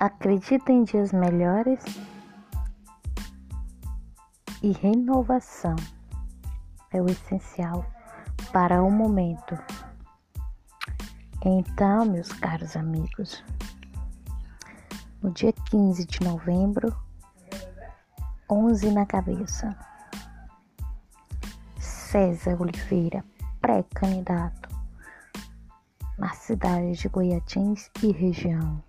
Acredita em dias melhores e renovação é o essencial para o momento. Então, meus caros amigos, no dia 15 de novembro, 11 na cabeça, César Oliveira, pré-candidato na cidade de Goiatins e região.